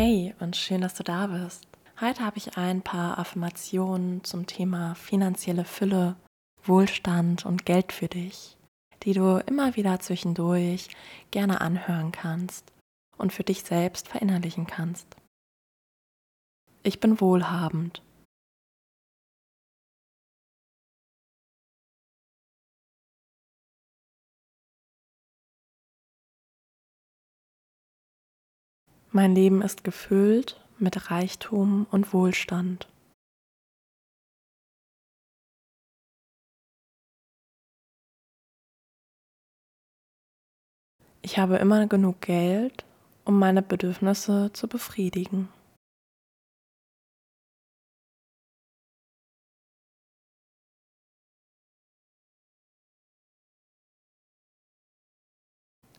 Hey und schön, dass du da bist. Heute habe ich ein paar Affirmationen zum Thema finanzielle Fülle, Wohlstand und Geld für dich, die du immer wieder zwischendurch gerne anhören kannst und für dich selbst verinnerlichen kannst. Ich bin wohlhabend. Mein Leben ist gefüllt mit Reichtum und Wohlstand. Ich habe immer genug Geld, um meine Bedürfnisse zu befriedigen.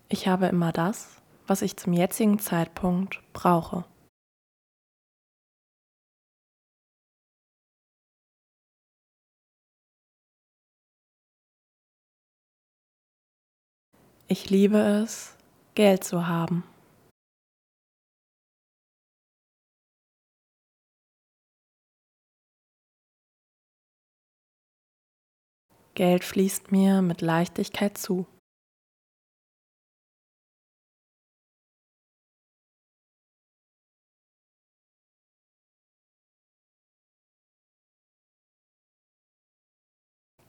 Ich habe immer das, was ich zum jetzigen Zeitpunkt brauche. Ich liebe es, Geld zu haben. Geld fließt mir mit Leichtigkeit zu.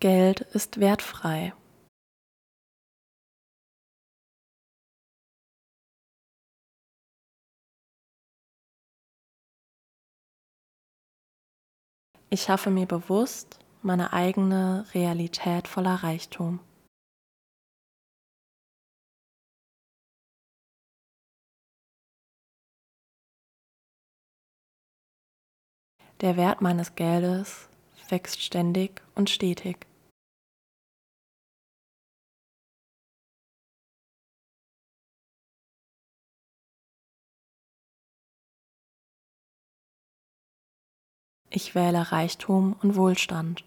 Geld ist wertfrei. Ich schaffe mir bewusst meine eigene Realität voller Reichtum. Der Wert meines Geldes wächst ständig und stetig. Ich wähle Reichtum und Wohlstand.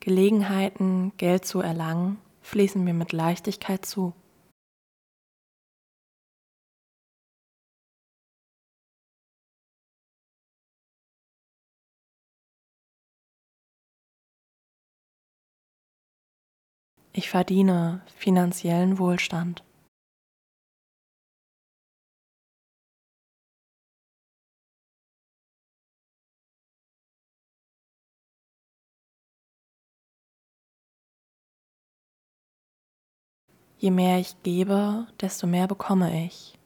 Gelegenheiten, Geld zu erlangen, fließen mir mit Leichtigkeit zu. Ich verdiene finanziellen Wohlstand. Je mehr ich gebe, desto mehr bekomme ich.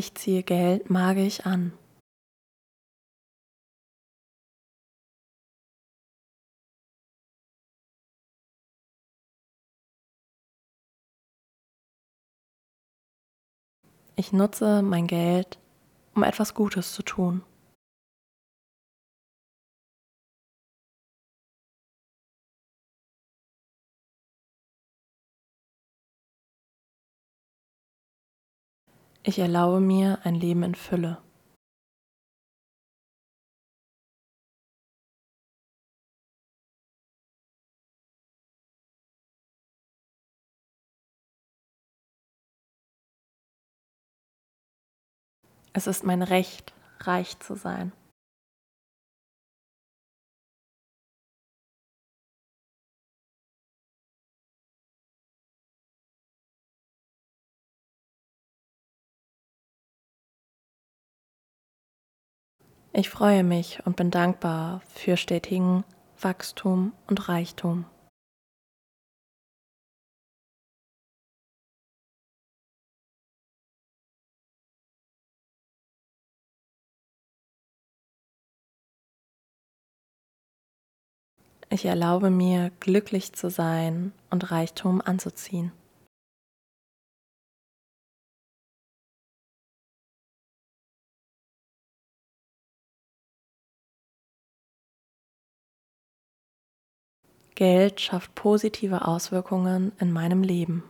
Ich ziehe Geld magisch an. Ich nutze mein Geld, um etwas Gutes zu tun. Ich erlaube mir ein Leben in Fülle. Es ist mein Recht, reich zu sein. Ich freue mich und bin dankbar für stetigen Wachstum und Reichtum. Ich erlaube mir, glücklich zu sein und Reichtum anzuziehen. Geld schafft positive Auswirkungen in meinem Leben.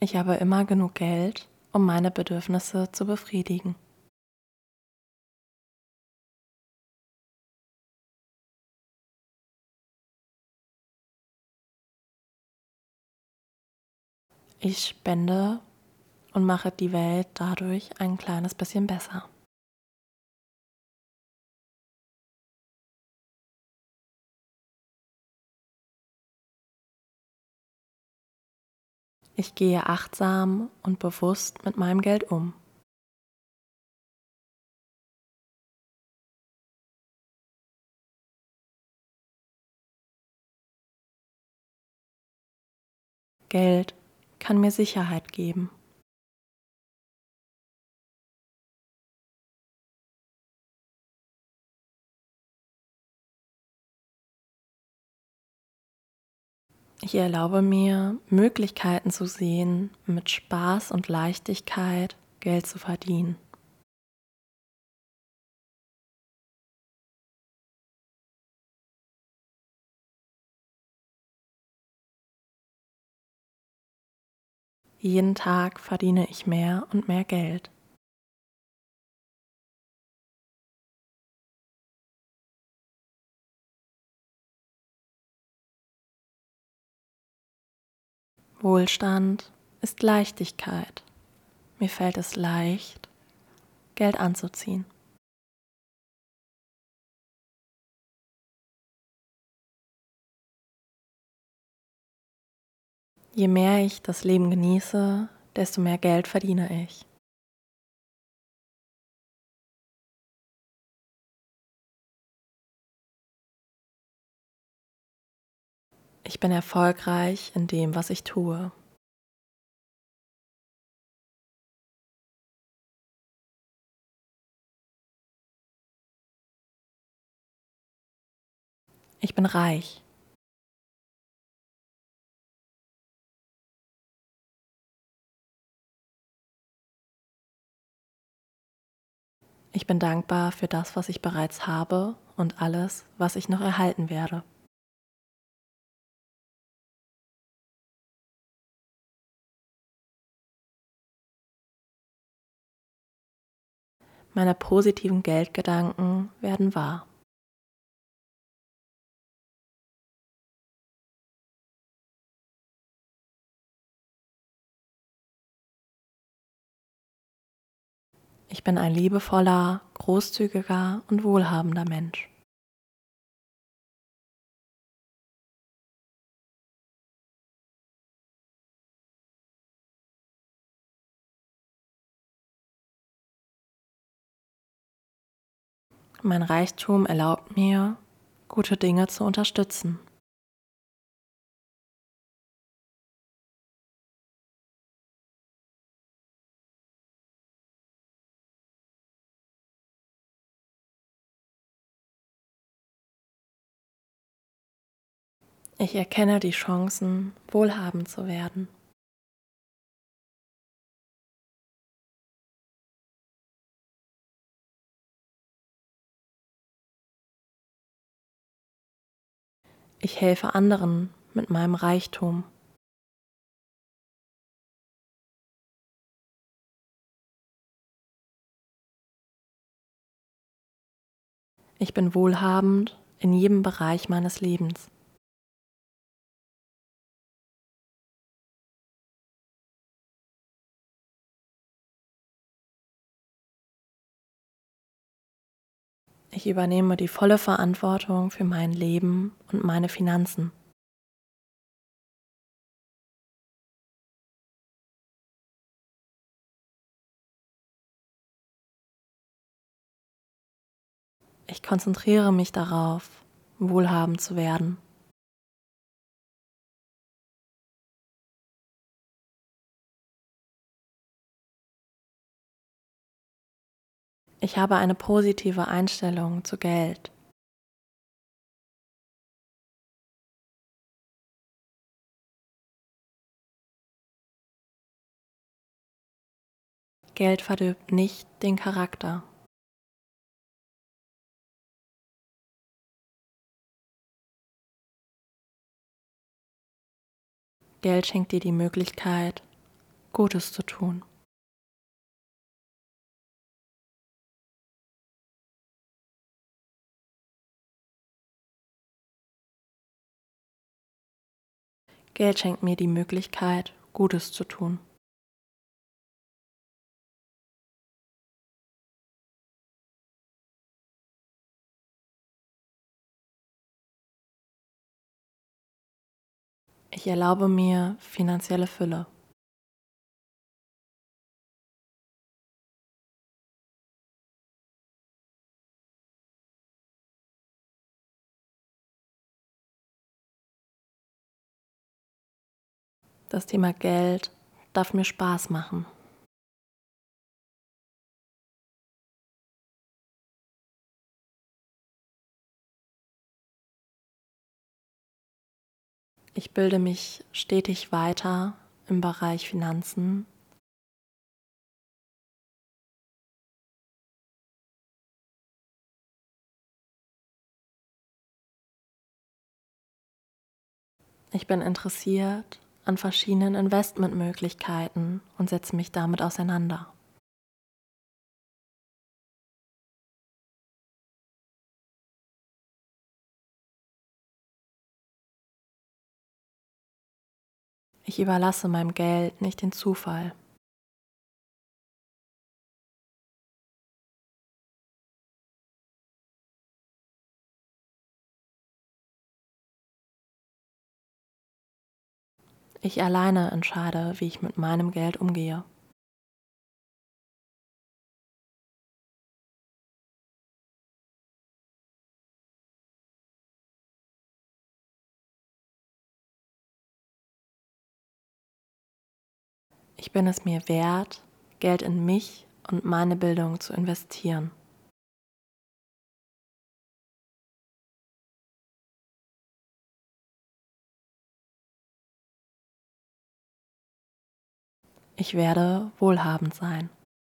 Ich habe immer genug Geld, um meine Bedürfnisse zu befriedigen. Ich spende und mache die Welt dadurch ein kleines bisschen besser. Ich gehe achtsam und bewusst mit meinem Geld um. Geld kann mir Sicherheit geben. Ich erlaube mir, Möglichkeiten zu sehen, mit Spaß und Leichtigkeit Geld zu verdienen. Jeden Tag verdiene ich mehr und mehr Geld. Wohlstand ist Leichtigkeit. Mir fällt es leicht, Geld anzuziehen. Je mehr ich das Leben genieße, desto mehr Geld verdiene ich. Ich bin erfolgreich in dem, was ich tue. Ich bin reich. Ich bin dankbar für das, was ich bereits habe und alles, was ich noch erhalten werde. Meine positiven Geldgedanken werden wahr. Ich bin ein liebevoller, großzügiger und wohlhabender Mensch. Mein Reichtum erlaubt mir, gute Dinge zu unterstützen. Ich erkenne die Chancen, wohlhabend zu werden. Ich helfe anderen mit meinem Reichtum. Ich bin wohlhabend in jedem Bereich meines Lebens. Ich übernehme die volle Verantwortung für mein Leben und meine Finanzen. Ich konzentriere mich darauf, wohlhabend zu werden. Ich habe eine positive Einstellung zu Geld. Geld verdirbt nicht den Charakter. Geld schenkt dir die Möglichkeit, Gutes zu tun. Geld schenkt mir die Möglichkeit, Gutes zu tun. Ich erlaube mir finanzielle Fülle. Das Thema Geld darf mir Spaß machen. Ich bilde mich stetig weiter im Bereich Finanzen. Ich bin interessiert an verschiedenen Investmentmöglichkeiten und setze mich damit auseinander. Ich überlasse meinem Geld nicht den Zufall. Ich alleine entscheide, wie ich mit meinem Geld umgehe. Ich bin es mir wert, Geld in mich und meine Bildung zu investieren. Ich werde wohlhabend sein.